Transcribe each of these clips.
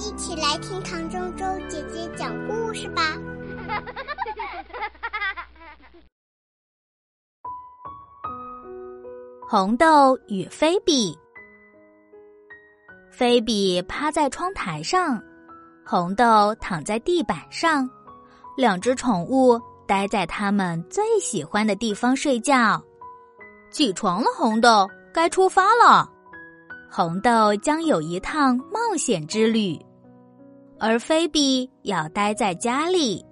一起来听唐周周姐姐讲故事吧。红豆与菲比。菲比趴在窗台上，红豆躺在地板上，两只宠物待在他们最喜欢的地方睡觉。起床了，红豆，该出发了。红豆将有一趟冒险之旅，而菲比要待在家里。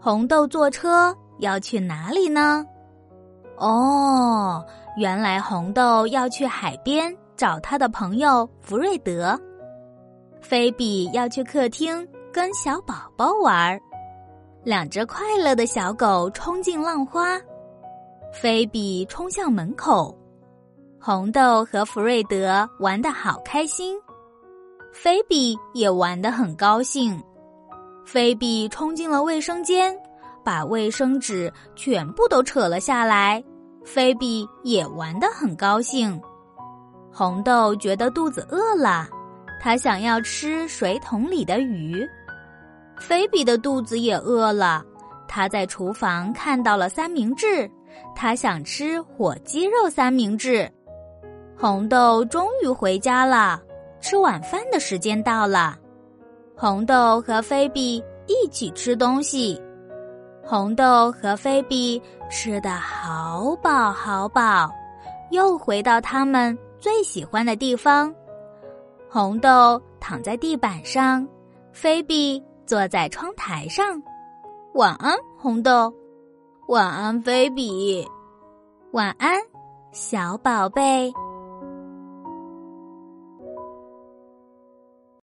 红豆坐车要去哪里呢？哦。原来红豆要去海边找他的朋友福瑞德，菲比要去客厅跟小宝宝玩，两只快乐的小狗冲进浪花，菲比冲向门口，红豆和福瑞德玩得好开心，菲比也玩得很高兴，菲比冲进了卫生间，把卫生纸全部都扯了下来。菲比也玩得很高兴，红豆觉得肚子饿了，他想要吃水桶里的鱼。菲比的肚子也饿了，他在厨房看到了三明治，他想吃火鸡肉三明治。红豆终于回家了，吃晚饭的时间到了，红豆和菲比一起吃东西。红豆和菲比吃的好饱好饱，又回到他们最喜欢的地方。红豆躺在地板上，菲比坐在窗台上。晚安，红豆。晚安，菲比。晚安，小宝贝。